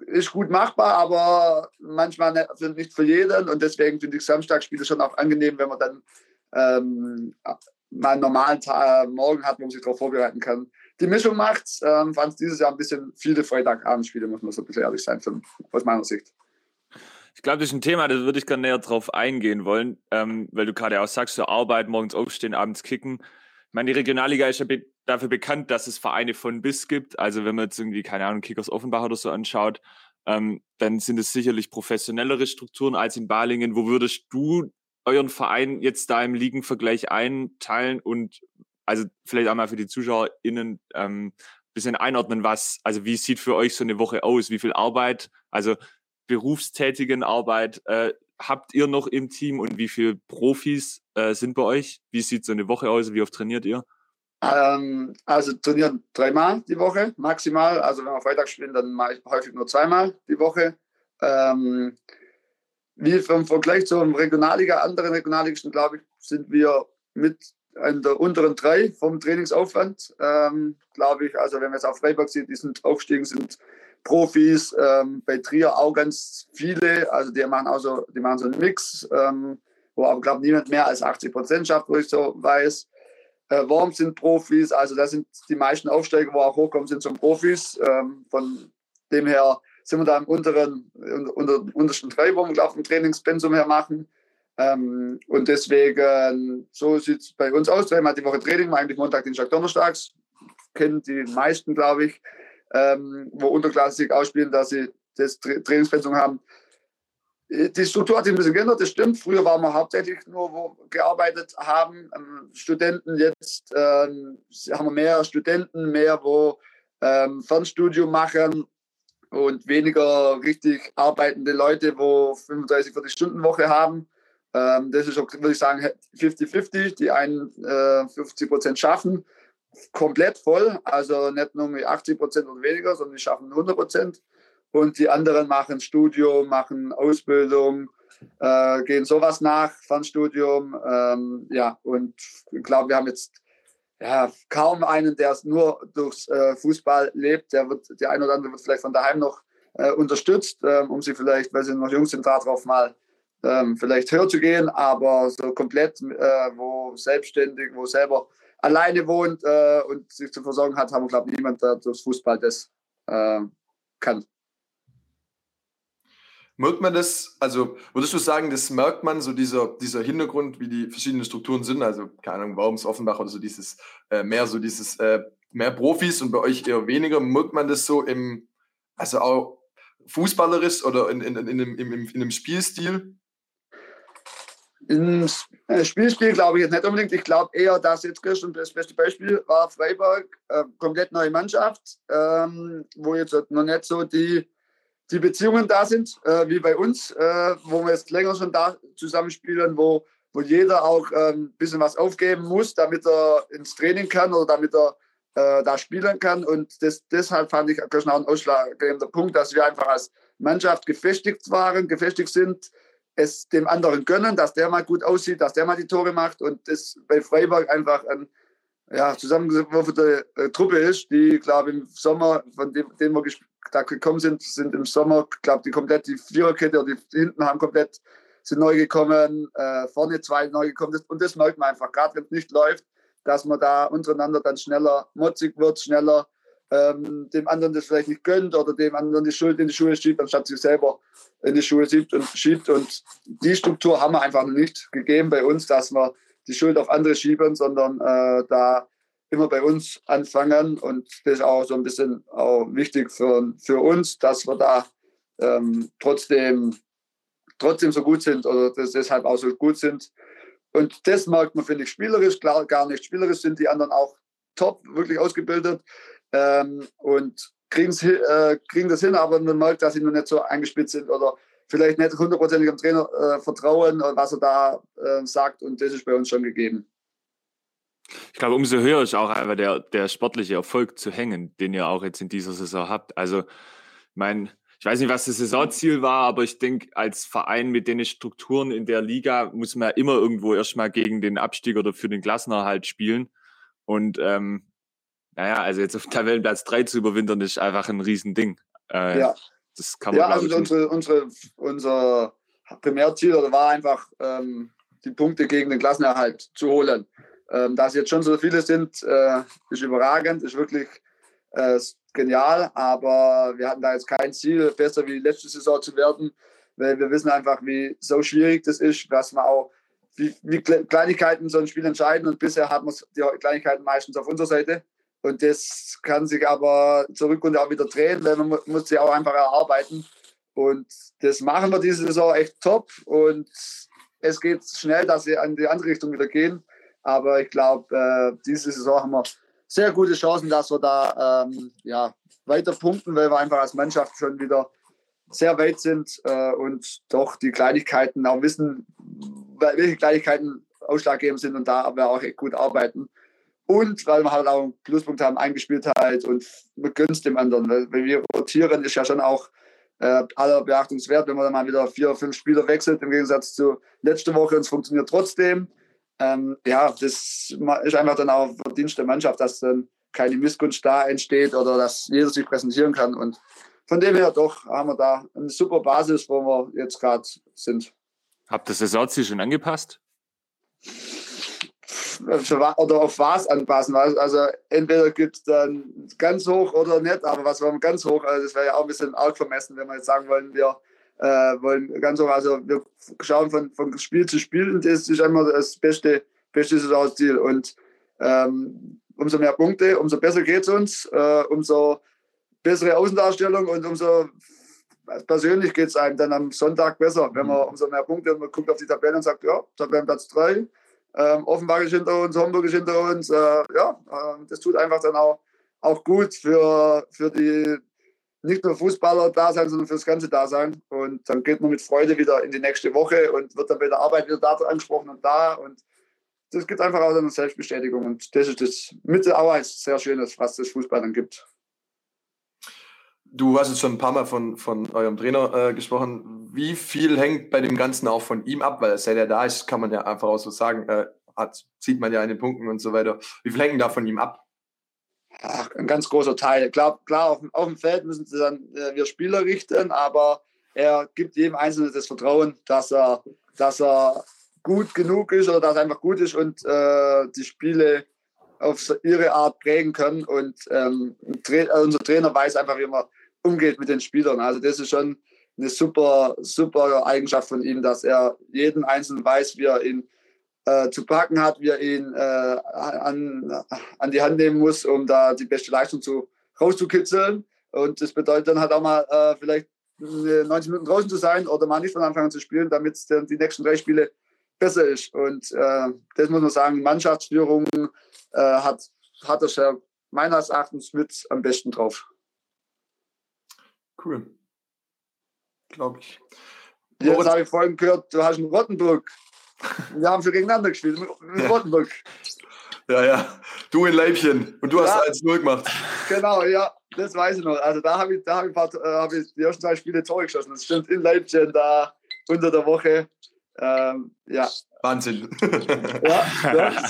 ist gut machbar, aber manchmal nicht für jeden. Und deswegen finde ich Samstagspiele schon auch angenehm, wenn man dann ähm, mal einen normalen Tag, Morgen hat, wo man sich darauf vorbereiten kann. Die Mischung macht ähm, fand es dieses Jahr ein bisschen viele Freitagabendspiele, muss man so ein bisschen ehrlich sein, von, aus meiner Sicht. Ich glaube, das ist ein Thema, da würde ich gerne näher drauf eingehen wollen, ähm, weil du gerade auch sagst, so Arbeit, morgens aufstehen, abends kicken. Ich meine, die Regionalliga ist ja be dafür bekannt, dass es Vereine von bis gibt. Also wenn man jetzt irgendwie, keine Ahnung, Kickers Offenbach oder so anschaut, ähm, dann sind es sicherlich professionellere Strukturen als in Balingen. Wo würdest du euren Verein jetzt da im Ligenvergleich einteilen und also vielleicht einmal für die ZuschauerInnen ähm, bisschen einordnen, was, also wie sieht für euch so eine Woche aus? Wie viel Arbeit, also berufstätigen Arbeit äh, habt ihr noch im Team und wie viele Profis äh, sind bei euch? Wie sieht so eine Woche aus? Wie oft trainiert ihr? Ähm, also trainieren dreimal die Woche maximal. Also wenn wir Freitag spielen, dann mache ich häufig nur zweimal die Woche. Ähm, wie im Vergleich zum Regionalliga, anderen Regionalligisten, glaube ich, sind wir mit in der unteren drei vom Trainingsaufwand, ähm, glaube ich. Also wenn man jetzt auf Freiburg sieht, die sind aufgestiegen, sind Profis. Ähm, bei Trier auch ganz viele. Also die machen auch so, die machen so einen Mix, ähm, wo aber glaube niemand mehr als 80 Prozent schafft, wo ich so weiß. Äh, Worms sind Profis, also da sind die meisten Aufsteiger, wo auch hochkommen, sind schon Profis. Ähm, von dem her sind wir da im unteren, unter, untersten drei, wo wir glaube ich ein Trainingspensum her machen. Ähm, und deswegen, so sieht es bei uns aus. Dreimal die Woche Training, eigentlich Montag, Dienstag, Donnerstags. Kennen die meisten, glaube ich, ähm, wo unterklassig ausspielen, dass sie das Tra Trainingspensum haben. Die Struktur hat sich ein bisschen geändert, das stimmt. Früher waren wir hauptsächlich nur, wo gearbeitet haben. Ähm, Studenten, jetzt ähm, haben wir mehr Studenten, mehr, wo ähm, Fernstudium machen und weniger richtig arbeitende Leute, wo 35, 40 Stunden Woche haben. Ähm, das ist, würde ich sagen, 50-50. Die einen äh, 50 Prozent schaffen komplett voll, also nicht nur mit 80 Prozent oder weniger, sondern die schaffen 100 Prozent. Und die anderen machen Studium, machen Ausbildung, äh, gehen sowas nach, Fernstudium. Ähm, ja, und ich glaube, wir haben jetzt ja, kaum einen, der es nur durchs äh, Fußball lebt. Der wird, der ein oder andere wird vielleicht von daheim noch äh, unterstützt, ähm, um sie vielleicht, weil sie noch jung sind, darauf mal ähm, vielleicht höher zu gehen, aber so komplett, äh, wo selbstständig, wo selber alleine wohnt äh, und sich zu versorgen hat, haben wir, glaube ich, niemand, der durchs Fußball das äh, kann. Merkt man das, also würdest du sagen, das merkt man, so dieser, dieser Hintergrund, wie die verschiedenen Strukturen sind, also keine Ahnung, Worms, Offenbach oder so dieses, äh, mehr so dieses, äh, mehr Profis und bei euch eher weniger, merkt man das so im, also auch fußballerisch oder in, in, in, in, in, in, in einem Spielstil? Im äh, Spielstil glaube ich jetzt nicht unbedingt. Ich glaube eher, dass jetzt gestern das beste Beispiel war Freiburg, äh, komplett neue Mannschaft, ähm, wo jetzt noch nicht so die, die Beziehungen da sind, äh, wie bei uns, äh, wo wir jetzt länger schon da zusammenspielen, wo, wo jeder auch ein ähm, bisschen was aufgeben muss, damit er ins Training kann oder damit er äh, da spielen kann. Und das, deshalb fand ich gestern auch ein ausschlaggebender Punkt, dass wir einfach als Mannschaft gefestigt waren, gefestigt sind es dem anderen gönnen, dass der mal gut aussieht, dass der mal die Tore macht und das bei Freiburg einfach ein ja, zusammengewürfelte äh, Truppe ist, die, glaube im Sommer, von dem, dem wir da gekommen sind, sind im Sommer, glaube die komplett die Viererkette oder die hinten haben komplett sind neu gekommen, äh, vorne zwei neu gekommen und das merkt man einfach, gerade wenn es nicht läuft, dass man da untereinander dann schneller motzig wird, schneller ähm, dem anderen das vielleicht nicht gönnt oder dem anderen die Schuld in die Schuhe schiebt, anstatt sich selber in die Schuhe schiebt und schiebt. Und die Struktur haben wir einfach nicht gegeben bei uns, dass wir die Schuld auf andere schieben, sondern äh, da immer bei uns anfangen. Und das ist auch so ein bisschen auch wichtig für, für uns, dass wir da ähm, trotzdem, trotzdem so gut sind oder deshalb auch so gut sind. Und das merkt man, finde ich, spielerisch, klar, gar nicht. Spielerisch sind die anderen auch top, wirklich ausgebildet ähm, und äh, kriegen das hin, aber man merkt, dass sie noch nicht so eingespielt sind oder vielleicht nicht hundertprozentig am Trainer äh, vertrauen, was er da äh, sagt und das ist bei uns schon gegeben. Ich glaube, umso höher ist auch einfach der, der sportliche Erfolg zu hängen, den ihr auch jetzt in dieser Saison habt. Also, mein, ich weiß nicht, was das Saisonziel war, aber ich denke, als Verein mit den Strukturen in der Liga muss man immer irgendwo erstmal gegen den Abstieg oder für den Klassenerhalt spielen. Und ähm, naja, also jetzt auf (laughs) Tabellenplatz 3 zu überwintern, ist einfach ein Riesending. Äh, ja. Das kann man, ja, also unsere, unsere, unser Primärziel war einfach, ähm, die Punkte gegen den Klassenerhalt zu holen. Ähm, dass jetzt schon so viele sind, äh, ist überragend, ist wirklich äh, genial, aber wir hatten da jetzt kein Ziel, besser wie letzte Saison zu werden, weil wir wissen einfach, wie so schwierig das ist, dass man auch wie, wie Kleinigkeiten so ein Spiel entscheiden und bisher hat man die Kleinigkeiten meistens auf unserer Seite. Und das kann sich aber zurück und auch wieder drehen, weil man muss sie auch einfach erarbeiten. Und das machen wir diese Saison echt top. Und es geht schnell, dass sie in die andere Richtung wieder gehen. Aber ich glaube, äh, diese Saison haben wir sehr gute Chancen, dass wir da ähm, ja, weiter punkten, weil wir einfach als Mannschaft schon wieder sehr weit sind äh, und doch die Kleinigkeiten auch wissen, welche Kleinigkeiten ausschlaggebend sind und da aber auch echt gut arbeiten. Und weil wir halt auch einen Pluspunkt haben, Eingespieltheit und man gönnt dem anderen. Weil wir rotieren, ist ja schon auch äh, aller beachtungswert, wenn man dann mal wieder vier, fünf Spieler wechselt, im Gegensatz zu letzter Woche und es funktioniert trotzdem. Ähm, ja, das ist einfach dann auch Verdienst der Mannschaft, dass dann keine Missgunst da entsteht oder dass jeder sich präsentieren kann. Und von dem her doch haben wir da eine super Basis, wo wir jetzt gerade sind. Habt ihr das Saisonziel schon angepasst? Oder auf was anpassen. Also entweder gibt es dann ganz hoch oder nicht, aber was wollen wir ganz hoch? Also das wäre ja auch ein bisschen arg vermessen, wenn wir jetzt sagen wollen, wir äh, wollen ganz hoch. Also wir schauen von, von Spiel zu Spiel und das ist immer das beste, beste Saisonziel. Und ähm, umso mehr Punkte, umso besser geht es uns, äh, umso bessere Außendarstellung und umso persönlich geht es einem dann am Sonntag besser, wenn man umso mehr Punkte und man guckt auf die Tabelle und sagt, ja, Tabellenplatz 3, ähm, Offenbach ist hinter uns, Homburg ist hinter uns. Äh, ja, äh, das tut einfach dann auch, auch gut für, für die nicht nur Fußballer da sein, sondern für das ganze Dasein. Und dann geht man mit Freude wieder in die nächste Woche und wird dann bei der Arbeit wieder da angesprochen und da. Und das gibt einfach auch eine Selbstbestätigung. Und das ist das mit der ist sehr schönes, was das Fußball dann gibt. Du hast jetzt schon ein paar Mal von, von eurem Trainer äh, gesprochen. Wie viel hängt bei dem Ganzen auch von ihm ab? Weil seit er da ist, kann man ja einfach auch so sagen, äh, hat, sieht man ja in den Punkten und so weiter. Wie viel hängt da von ihm ab? Ach, ein ganz großer Teil. Klar, klar auf, auf dem Feld müssen sie dann äh, wir Spieler richten, aber er gibt jedem Einzelnen das Vertrauen, dass er, dass er gut genug ist oder dass er einfach gut ist und äh, die Spiele auf ihre Art prägen können. Und ähm, unser Trainer weiß einfach, wie man umgeht mit den Spielern. Also das ist schon eine super, super Eigenschaft von ihm, dass er jeden Einzelnen weiß, wie er ihn äh, zu packen hat, wie er ihn äh, an, an die Hand nehmen muss, um da die beste Leistung zu, rauszukitzeln. Und das bedeutet dann halt auch mal äh, vielleicht 90 Minuten draußen zu sein oder mal nicht von Anfang an zu spielen, damit es dann die nächsten drei Spiele besser ist. Und äh, das muss man sagen, Mannschaftsführung äh, hat, hat er meines Erachtens mit am besten drauf. Cool. Glaube ich. Jetzt habe ich vorhin gehört, du hast einen Rottenburg. Wir haben schon gegeneinander gespielt, mit Rottenburg. Ja, ja. Du in Leibchen und du Ja. hast 1-0 gemacht. Genau, ja, das weiß ich noch. Also da habe ich, da habe ich, paar- äh, habe ich die ersten zwei Spiele Tore geschossen. Das stimmt in Leipzig da unter der Woche. Ähm, ja. Wahnsinn. Ja, (laughs) ja.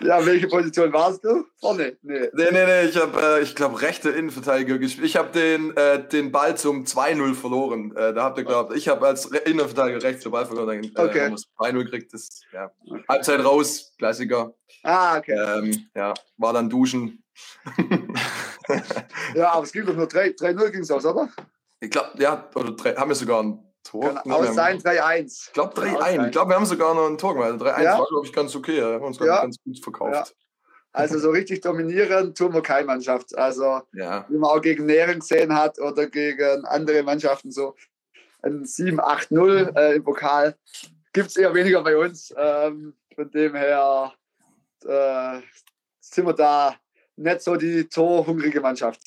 Ja, welche Position warst du? Vorne? Nee. Nee, nee, nee, ich habe, äh, ich glaube, rechte Innenverteidiger gespielt. Ich habe den, äh, den Ball zum 2-0 verloren. Äh, da habt ihr glaubt, ich habe als Re Innenverteidiger rechts den Ball verloren. Dann äh, Okay. wir das 2-0 gekriegt. Das, ja. Halbzeit raus, Klassiker. Ah, okay. Ähm, ja, war dann duschen. (laughs) Ja, aber es ging doch nur 3 3-0 ging es aus, oder? Ich glaube, ja, oder drei, haben wir sogar ein Tor. Kann aus wir sein 3-1. Ich glaube Kann 3-1. sein. Ich glaube, wir haben sogar noch ein Tor gemacht. Also 3-1 Ja. war, glaube ich, ganz okay. Da haben wir uns, Ja. ganz gut verkauft. Also so richtig dominieren tun wir keine Mannschaft. Also (laughs) Ja. wie man auch gegen Nähren gesehen hat oder gegen andere Mannschaften so ein 7-8-0 äh, im Pokal gibt es eher weniger bei uns. Ähm, von dem her äh, sind wir da nicht so die torhungrige Mannschaft.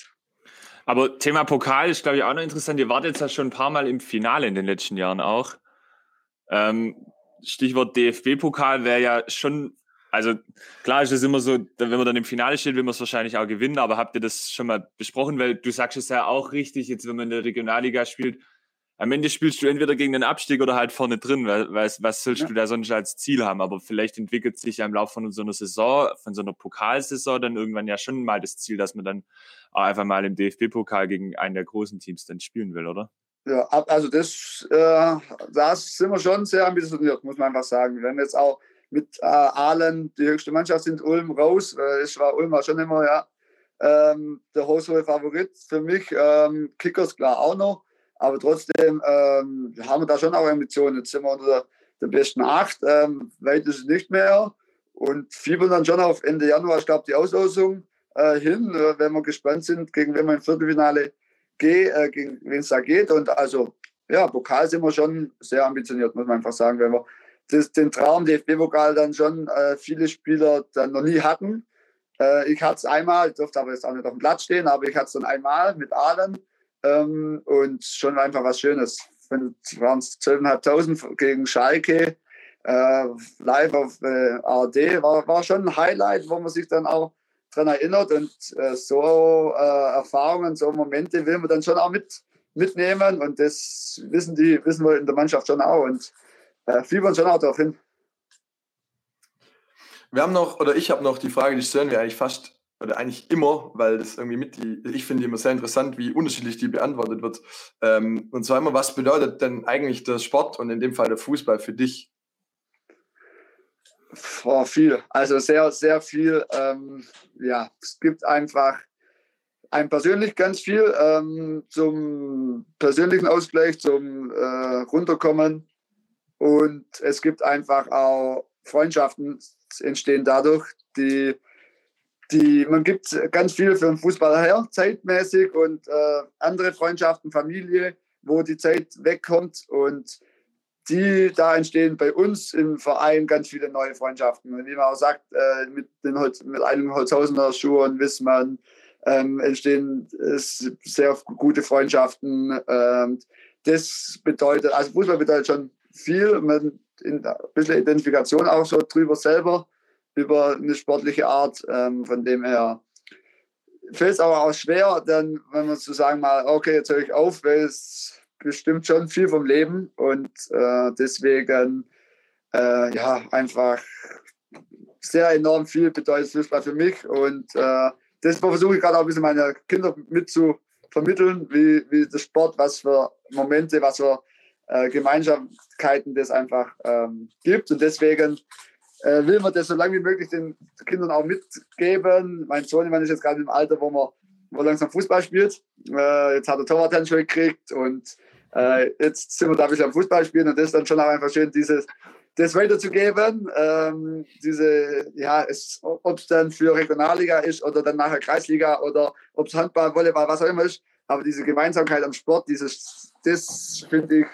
Aber Thema Pokal ist, glaube ich, auch noch interessant. Ihr wart jetzt ja schon ein paar Mal im Finale in den letzten Jahren auch. Ähm, Stichwort DFB-Pokal wäre ja schon, also klar ist es immer so, wenn man dann im Finale steht, will man es wahrscheinlich auch gewinnen, aber habt ihr das schon mal besprochen? Weil du sagst es ja auch richtig, jetzt wenn man in der Regionalliga spielt, am Ende spielst du entweder gegen den Abstieg oder halt vorne drin, weil, weil was sollst Ja. du da sonst als Ziel haben? Aber vielleicht entwickelt sich ja im Laufe von so einer Saison, von so einer Pokalsaison dann irgendwann ja schon mal das Ziel, dass man dann auch einfach mal im DFB-Pokal gegen einen der großen Teams dann spielen will, oder? Ja, also das, äh, das sind wir schon sehr ambitioniert, muss man einfach sagen. Wenn wir jetzt auch mit äh, Aalen, die höchste Mannschaft sind, Ulm raus, äh, ich war Ulm war schon immer, ja, ähm, der haushohe Favorit für mich. Ähm, Kickers klar auch noch, aber trotzdem ähm, haben wir da schon auch Ambitionen. Jetzt sind wir unter der, besten acht, ähm, weit ist es nicht mehr und fiebern dann schon auf Ende Januar, ich glaube, die Auslosung äh, hin, äh, wenn wir gespannt sind, gegen wen wir im Viertelfinale geh, äh, gegen wen es da geht. Und also, ja, Pokal sind wir schon sehr ambitioniert, muss man einfach sagen, weil wir das, den Traum DFB-Pokal dann schon äh, viele Spieler dann noch nie hatten. Äh, ich hatte es einmal, durfte aber jetzt auch nicht auf dem Platz stehen, aber ich hatte es dann einmal mit Aalen ähm, und schon einfach was Schönes. Wenn waren es 12.500 gegen Schalke, äh, live auf äh, ARD, war, war schon ein Highlight, wo man sich dann auch dran erinnert und äh, so äh, Erfahrungen, so Momente will man dann schon auch mit, mitnehmen und das wissen die, wissen wir in der Mannschaft schon auch und äh, fiebern schon auch darauf hin. Wir haben noch, oder ich habe noch die Frage, die stellen wir eigentlich fast, oder eigentlich immer, weil das irgendwie mit die, ich finde immer sehr interessant, wie unterschiedlich die beantwortet wird. Ähm, und zwar immer, was bedeutet denn eigentlich der Sport und in dem Fall der Fußball für dich? Boah, viel. Also sehr, sehr viel. Ähm, ja, es gibt einfach ein persönlich ganz viel ähm, zum persönlichen Ausgleich, zum äh, Runterkommen. Und es gibt einfach auch Freundschaften entstehen dadurch, die, die man gibt ganz viel für den Fußball her, zeitmäßig und äh, andere Freundschaften, Familie, wo die Zeit wegkommt und die, da entstehen bei uns im Verein ganz viele neue Freundschaften. Und wie man auch sagt, äh, mit, den, Holz- mit einem Holzhausener Schuhen, Wissmann, ähm, entstehen äh, sehr gute Freundschaften. Ähm, das bedeutet, also Fußball bedeutet schon viel, man in, ein bisschen Identifikation auch so drüber selber, über eine sportliche Art. Ähm, von dem her fällt es aber auch schwer, dann, wenn man zu sagen mal, okay, jetzt höre ich auf, weil es bestimmt schon viel vom Leben und äh, deswegen äh, ja einfach sehr enorm viel bedeutet Fußball für mich und äh, das versuche ich gerade auch ein bisschen meine Kinder mit zu vermitteln, wie, wie der Sport, was für Momente, was für äh, Gemeinsamkeiten das einfach ähm, gibt und deswegen äh, will man das so lange wie möglich den Kindern auch mitgeben. Mein Sohn meine, ist jetzt gerade im Alter, wo man wo langsam Fußball spielt. Äh, jetzt hat er Torwarthandschuhe gekriegt und äh, jetzt sind wir da ein bisschen am Fußball spielen und das ist dann schon auch einfach schön, dieses, das weiterzugeben. Ähm, diese, ja, ob es dann für Regionalliga ist oder dann nachher Kreisliga oder ob es Handball, Volleyball, was auch immer ist. Aber diese Gemeinsamkeit am Sport, dieses, das finde ich,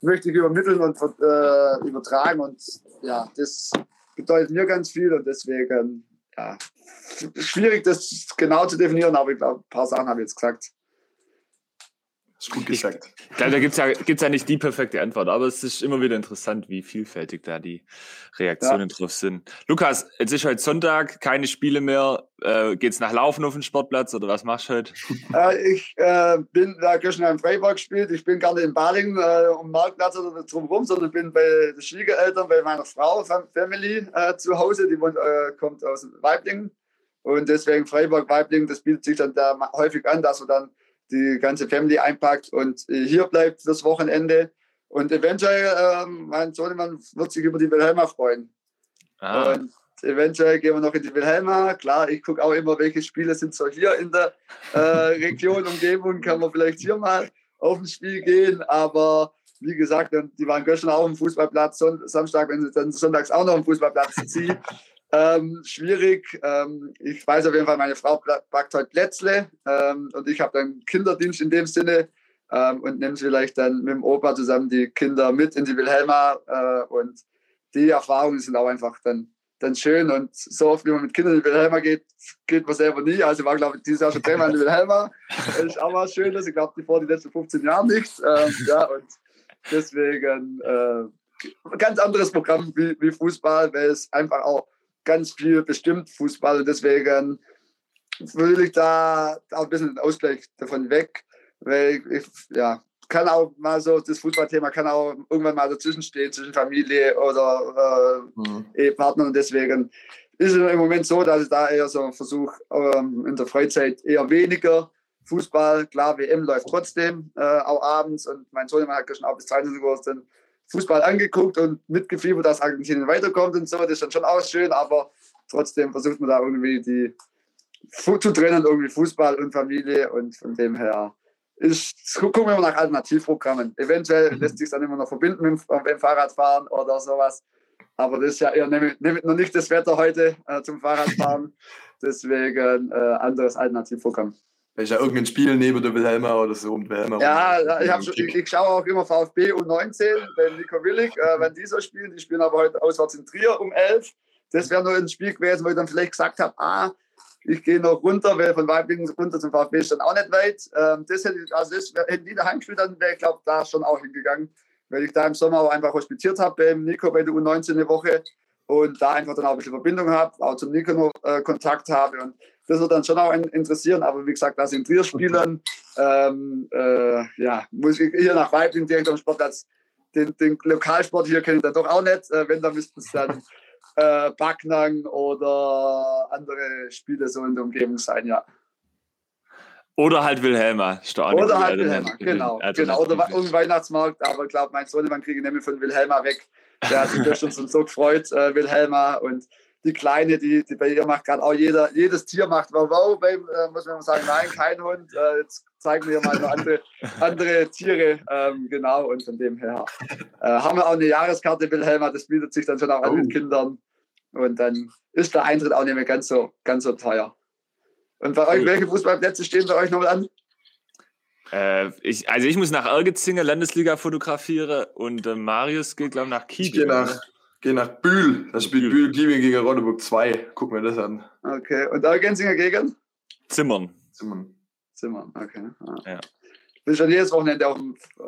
möchte ich übermitteln und äh, übertragen. Und ja, das bedeutet mir ganz viel und deswegen, ja, schwierig, das genau zu definieren, aber ich glaube, ein paar Sachen habe ich jetzt gesagt. Ist gut gesagt. Ich glaube, da gibt es ja, gibt's ja nicht die perfekte Antwort, aber es ist immer wieder interessant, wie vielfältig da die Reaktionen ja. drauf sind. Lukas, jetzt ist heute Sonntag, keine Spiele mehr. Äh, es nach Laufen auf den Sportplatz oder was machst du heute? (laughs) Äh, ich äh, bin da gestern in Freiburg gespielt. Ich bin nicht in Balingen äh, um Marktplatz oder drumherum, sondern bin bei den Schwiegereltern, bei meiner Frau, Family äh, zu Hause. Die wohnt, äh, kommt aus Weiblingen. Und deswegen Freiburg-Weiblingen, das bietet sich dann da häufig an, dass wir dann die ganze Family einpackt und äh, hier bleibt das Wochenende. Und eventuell, äh, mein Sohnemann wird sich über die Wilhelma freuen. Ah. Und eventuell gehen wir noch in die Wilhelma. Klar, ich gucke auch immer, welche Spiele sind so hier in der äh, Region, Umgebung. Kann man vielleicht hier mal auf ein Spiel gehen. Aber wie gesagt, die waren gestern auch im Fußballplatz. Samstag, wenn sie dann sonntags auch noch im Fußballplatz ziehen. Ähm, schwierig. Ähm, ich weiß auf jeden Fall, meine Frau backt heute Plätzle ähm, und ich habe dann Kinderdienst in dem Sinne ähm, und nehme vielleicht dann mit dem Opa zusammen die Kinder mit in die Wilhelma äh, und die Erfahrungen sind auch einfach dann, dann schön und so oft, wie man mit Kindern in die Wilhelma geht, geht man selber nie. Also war, glaube ich, dieses Jahr schon dreimal in die Wilhelma. Das ist auch was Schönes. Ich glaube, die vor die letzten 15 Jahre nicht. Ähm, ja, und deswegen äh, ganz anderes Programm wie, wie Fußball, weil es einfach auch ganz viel bestimmt Fußball. Deswegen will ich da auch ein bisschen den Ausgleich davon weg, weil ich, ja, kann auch mal so, das Fußballthema kann auch irgendwann mal dazwischen stehen, zwischen Familie oder äh, mhm. Ehepartner und deswegen ist es im Moment so, dass ich da eher so versuche, ähm, in der Freizeit eher weniger Fußball, klar, WM läuft trotzdem, äh, auch abends. Und mein Sohn hat gestern auch bis 22 Uhr dann Fußball angeguckt und mitgefiebert, dass Argentinien weiterkommt und so. Das ist dann schon auch schön, aber trotzdem versucht man da irgendwie die zu trennen, irgendwie Fußball und Familie und von dem her ist, gucken wir mal nach Alternativprogrammen. Eventuell mhm. lässt sich dann immer noch verbinden mit, mit dem Fahrradfahren oder sowas. Aber das ist ja eher nämlich, noch nicht das Wetter heute äh, zum Fahrradfahren. (laughs) Deswegen äh, anderes Alternativprogramm. Ist ja irgendein Spiel neben der Wilhelma oder so um Wilhelma. Ja, ich, hab, ich, ich, schaue auch immer VfB U19, bei Nico Willig, äh, wenn die so spielen. Die spielen aber heute auswärts in Trier um 11. Das wäre nur ein Spiel gewesen, wo ich dann vielleicht gesagt habe, ah, ich gehe noch runter, weil von Weiblingen runter zum VfB ist dann auch nicht weit. Ähm, das hätte ich, also das hätten die daheim gespielt, dann wäre ich glaube da schon auch hingegangen, weil ich da im Sommer auch einfach hospitiert habe beim Nico bei der U19 eine Woche und da einfach dann auch ein bisschen Verbindung habe, auch zum Nico noch äh, Kontakt habe und das wird dann schon auch interessieren. Aber wie gesagt, das in Trier spielen, ähm, äh, ja, muss ich hier nach Weibling direkt am Sportplatz. Den, den Lokalsport hier kenne ich dann doch auch nicht. Äh, wenn, dann müssten es dann äh, Backnang oder andere Spiele so in der Umgebung sein, ja. Oder halt Wilhelma. Oder halt Wilhelma, genau. genau. Oder irgendein Weihnachtsmarkt, aber ich glaube, mein Sohn, man kriege nämlich von Wilhelma weg. Der hat sich schon so gefreut, äh, Wilhelma. Und die Kleine, die, die bei ihr macht gerade auch jeder, jedes Tier macht wow, wow, beim, äh, muss man sagen, nein, kein Hund. Äh, jetzt zeigen wir mal andere, (laughs) andere Tiere, ähm, genau, und von dem her äh, haben wir auch eine Jahreskarte Wilhelma, das bietet sich dann schon auch an den oh. Kindern und dann ist der Eintritt auch nicht mehr ganz so, ganz so teuer. Und bei euch, welche Fußballplätze stehen bei euch noch an? Äh, ich, also ich muss nach Ergezinge Landesliga fotografieren und äh, Marius geht, glaube ich, nach Kiel. Ich gehe nach, Geh nach Bühl. Da spielt Bühl Giebing gegen Rodeburg 2. Guck mir das an. Okay. Und Ergenzinger gegen? Zimmern. Zimmern. Zimmern, okay. Ah. Ja. Bist du schon jedes Wochenende auf,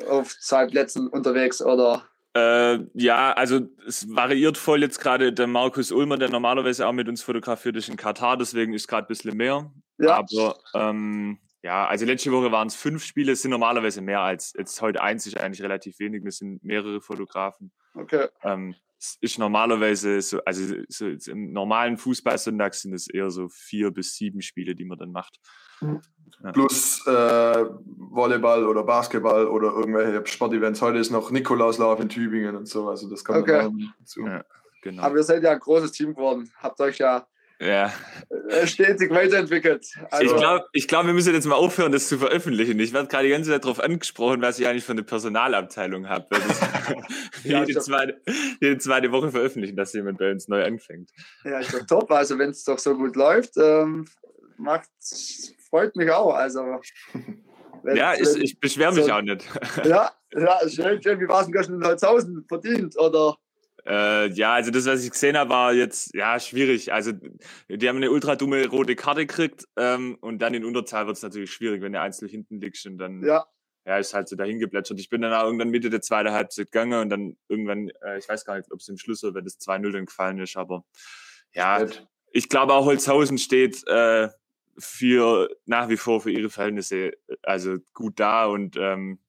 auf zwei Plätzen unterwegs oder? Äh, ja, also es variiert voll jetzt gerade der Markus Ulmer, der normalerweise auch mit uns fotografiert ist in Katar, deswegen ist gerade ein bisschen mehr. Ja. Aber ähm, ja, also letzte Woche waren es fünf Spiele, es sind normalerweise mehr als jetzt heute eins ist eigentlich relativ wenig, wir sind mehrere Fotografen. Okay. Ähm, ist normalerweise so, also so im normalen Fußballsonntag sind es eher so vier bis sieben Spiele, die man dann macht. Mhm. Ja. Plus äh, Volleyball oder Basketball oder irgendwelche Sportevents. Heute ist noch Nikolauslauf in Tübingen und so, also das kommt okay. dazu. Ja, genau. Aber ihr seid ja ein großes Team geworden. Habt euch ja, ja. äh, stetig weiterentwickelt. Also, ich glaube, ich glaub, wir müssen jetzt mal aufhören, das zu veröffentlichen. Ich werde gerade die ganze Zeit darauf angesprochen, was ich eigentlich für eine Personalabteilung habe. (laughs) ja, (laughs) jede, zweite, jede zweite Woche veröffentlichen, dass jemand bei uns neu anfängt. Ja, ist doch top. Also wenn es doch so gut läuft, ähm, macht, freut mich auch. Also wenn, ja, ich, ich beschwere mich so, auch nicht. Ja, (laughs) ja schön, schön. Wie war es denn gestern in Holzhausen verdient? Oder? Äh, ja, also das, was ich gesehen habe, war jetzt ja schwierig. Also die haben eine ultra dumme rote Karte gekriegt ähm, und dann in Unterzahl wird es natürlich schwierig, wenn du einzeln hinten liegst und dann ja. ja ist halt so dahin geplätschert. Ich bin dann auch irgendwann Mitte der zweiten Halbzeit gegangen und dann irgendwann, äh, ich weiß gar nicht, ob es im Schluss oder wenn das 2-0 dann gefallen ist, aber ja, ich glaube auch Holzhausen steht äh, für nach wie vor für ihre Verhältnisse also gut da und ähm,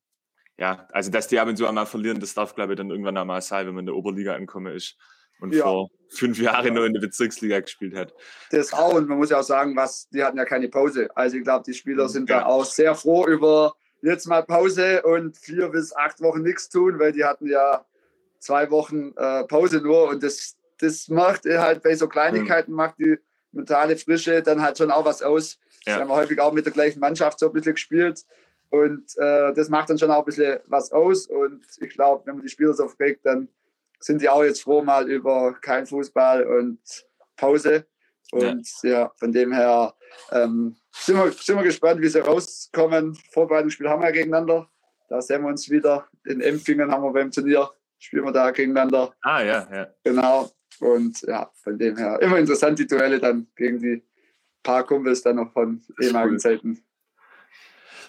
ja, also dass die ab und zu einmal verlieren, das darf, glaube ich, dann irgendwann einmal sein, wenn man in der Oberliga ankommen ist und ja. vor fünf Jahren nur in der Bezirksliga gespielt hat. Das auch, und man muss ja auch sagen, was, die hatten ja keine Pause. Also ich glaube, die Spieler sind ja. da auch sehr froh über jetzt mal Pause und vier bis acht Wochen nichts tun, weil die hatten ja zwei Wochen äh, Pause nur und das, das macht halt bei so Kleinigkeiten, mhm. macht die mentale Frische dann halt schon auch was aus. Ja. Das haben wir häufig auch mit der gleichen Mannschaft so ein bisschen gespielt. Und äh, das macht dann schon auch ein bisschen was aus. Und ich glaube, wenn man die Spieler so fragt, dann sind die auch jetzt froh mal über kein Fußball und Pause. Und ja, ja von dem her ähm, sind, wir, sind wir gespannt, wie sie rauskommen. Vorbereitungsspiel haben wir gegeneinander. Da sehen wir uns wieder. In Empfingen haben wir beim Turnier, spielen wir da gegeneinander. Ah, ja, ja. Genau. Und ja, von dem her immer interessant, die Duelle dann gegen die paar Kumpels dann noch von ehemaligen cool. Zeiten.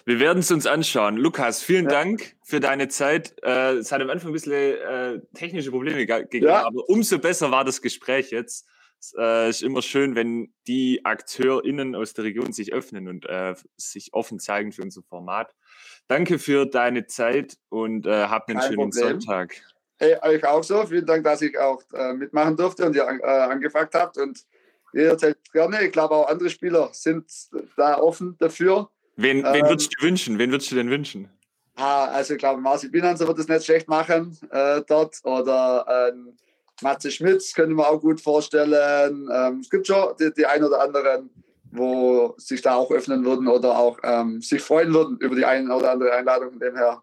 Wir werden es uns anschauen. Lukas, vielen ja. Dank für deine Zeit. Äh, es hat am Anfang ein bisschen äh, technische Probleme gegeben, ja. aber umso besser war das Gespräch jetzt. Es äh, ist immer schön, wenn die AkteurInnen aus der Region sich öffnen und äh, sich offen zeigen für unser Format. Danke für deine Zeit und äh, habt einen Kein schönen Problem. Sonntag. Hey, euch auch so. Vielen Dank, dass ich auch äh, mitmachen durfte und ihr äh, angefragt habt. Und jederzeit gerne. Ich glaube, auch andere Spieler sind da offen dafür. Wen, wen ähm, würdest du wünschen? Wen würdest du denn wünschen? Ah, also ich glaube, Marci Binanzer wird es nicht schlecht machen äh, dort. Oder ähm, Matze Schmitz könnte man auch gut vorstellen. Ähm, es gibt schon die, die ein oder anderen, wo sich da auch öffnen würden oder auch ähm, sich freuen würden über die eine oder andere Einladung. Von dem her,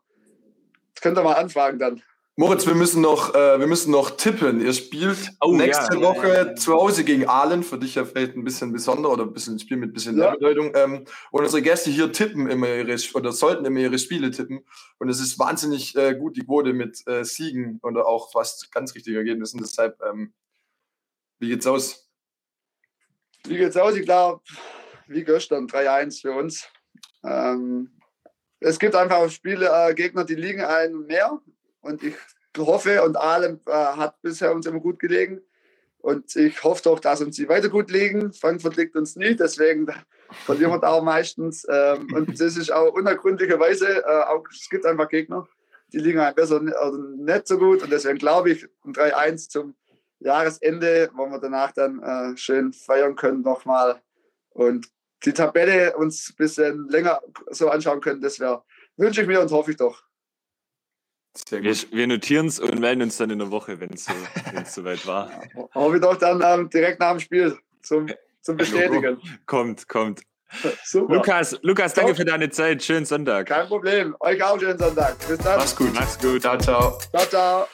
das könnt ihr mal anfragen dann. Moritz, wir müssen noch, äh, wir müssen noch tippen. Ihr spielt oh, nächste ja. Woche zu Hause gegen Aalen. Für dich ja vielleicht ein bisschen besonder oder ein bisschen ein Spiel mit ein bisschen ja. Bedeutung. Ähm, und unsere Gäste hier tippen immer ihre, oder sollten immer ihre Spiele tippen. Und es ist wahnsinnig äh, gut, die Quote mit äh, Siegen oder auch fast ganz richtigen Ergebnissen. Deshalb, ähm, wie geht's aus? Wie geht's aus? Ich glaube, wie gestern, 3-1 für uns. Ähm, es gibt einfach Spiele, äh, Gegner, die liegen einen mehr. Und ich hoffe, und Aalen äh, hat bisher uns immer gut gelegen. Und ich hoffe doch, dass uns sie weiter gut liegen. Frankfurt liegt uns nie, deswegen (laughs) verlieren wir da auch meistens. Ähm, und (laughs) das ist auch unergründlicherweise, äh, auch, es gibt einfach Gegner, die liegen einem besser also nicht so gut. Und deswegen glaube ich, ein 3-1 zum Jahresende, wo wir danach dann äh, schön feiern können nochmal. Und die Tabelle uns ein bisschen länger so anschauen können, das wäre, wünsche ich mir und hoffe ich doch. Wir, wir notieren es und melden uns dann in der Woche, wenn es so, soweit war. (laughs) Hoffe ich doch dann ähm, direkt nach dem Spiel zum, zum Bestätigen. kommt, kommt. (laughs) Super. Lukas, Lukas, danke für deine Zeit. Schönen Sonntag. Kein Problem. Euch auch schönen Sonntag. Bis dann. Mach's gut. Mach's gut. Ciao, ciao. Ciao, ciao.